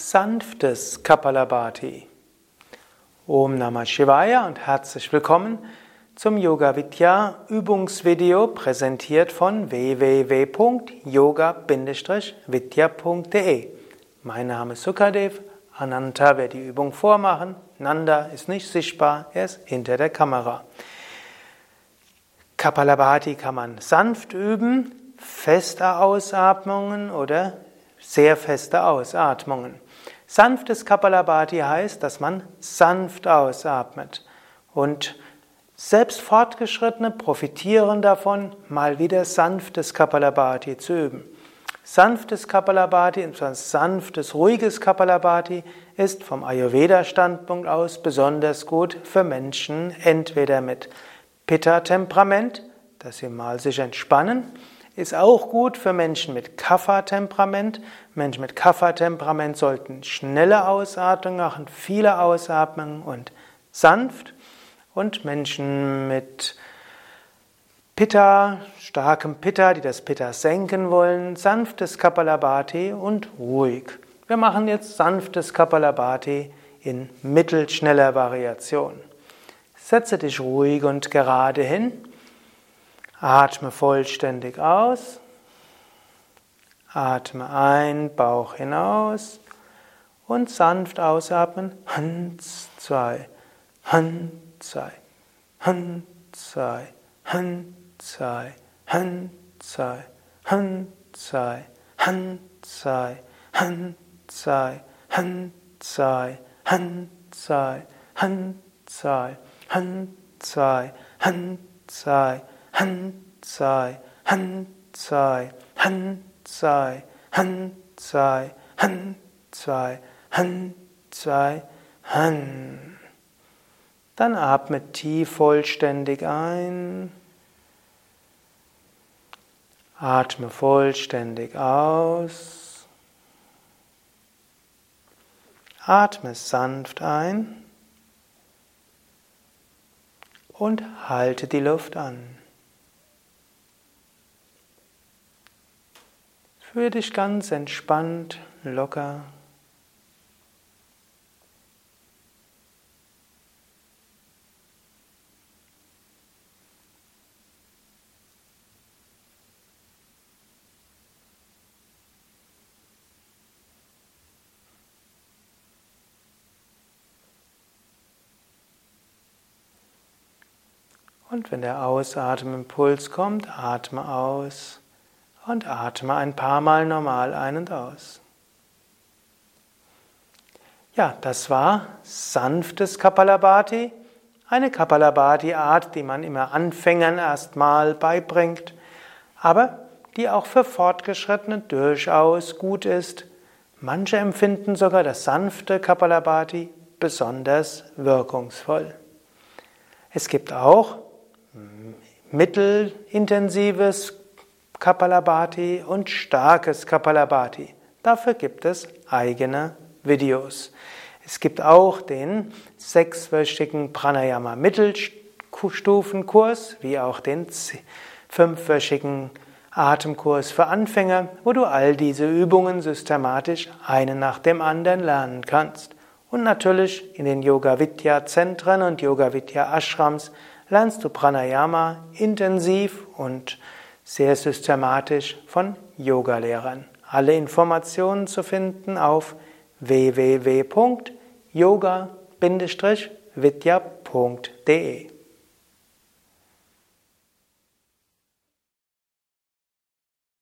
Sanftes Kapalabhati. Om Namah Shivaya und herzlich willkommen zum Yoga Vidya Übungsvideo präsentiert von www.yoga-vidya.de. Mein Name ist Sukadev, Ananta wird die Übung vormachen, Nanda ist nicht sichtbar, er ist hinter der Kamera. Kapalabhati kann man sanft üben, feste Ausatmungen oder sehr feste Ausatmungen. Sanftes Kapalabhati heißt, dass man sanft ausatmet. Und selbst Fortgeschrittene profitieren davon, mal wieder sanftes Kapalabhati zu üben. Sanftes Kapalabhati, insbesondere sanftes, ruhiges Kapalabhati, ist vom Ayurveda-Standpunkt aus besonders gut für Menschen entweder mit Pitta-Temperament, dass sie mal sich entspannen, ist auch gut für Menschen mit Kapha-Temperament. Menschen mit Kapha-Temperament sollten schnelle Ausatmungen machen, viele Ausatmungen und sanft. Und Menschen mit Pitta, starkem Pitta, die das Pitta senken wollen, sanftes Kapalabhati und ruhig. Wir machen jetzt sanftes Kapalabhati in mittelschneller Variation. Setze dich ruhig und gerade hin. Atme vollständig aus. Atme ein, Bauch hinaus und sanft ausatmen. Hans, zwei, Hand, zwei, Hand, zwei, Hand, zwei, Hand, zwei, Hand, zwei, Hand, zwei, Hand, zwei, Hand, zwei, Hand, zwei, Hand, zwei, Hand, zwei, Hand, zwei, Han Zai, Han Zai, Han Zai, Han Zai, Han Zai, Han Zai, Han. Dann atme tief vollständig ein. Atme vollständig aus. Atme sanft ein und halte die Luft an. Fühle dich ganz entspannt, locker. Und wenn der Ausatemimpuls kommt, atme aus und atme ein paar Mal normal ein und aus. Ja, das war sanftes Kapalabhati, eine Kapalabhati-Art, die man immer Anfängern erstmal beibringt, aber die auch für Fortgeschrittene durchaus gut ist. Manche empfinden sogar das sanfte Kapalabhati besonders wirkungsvoll. Es gibt auch mittelintensives Kapalabhati und starkes Kapalabhati. Dafür gibt es eigene Videos. Es gibt auch den sechswöchigen Pranayama Mittelstufenkurs, wie auch den fünfwöchigen Atemkurs für Anfänger, wo du all diese Übungen systematisch einen nach dem anderen lernen kannst. Und natürlich in den Yoga Vidya Zentren und Yoga Vidya Ashrams lernst du Pranayama intensiv und sehr systematisch von Yogalehrern. Alle Informationen zu finden auf www.yoga-vidya.de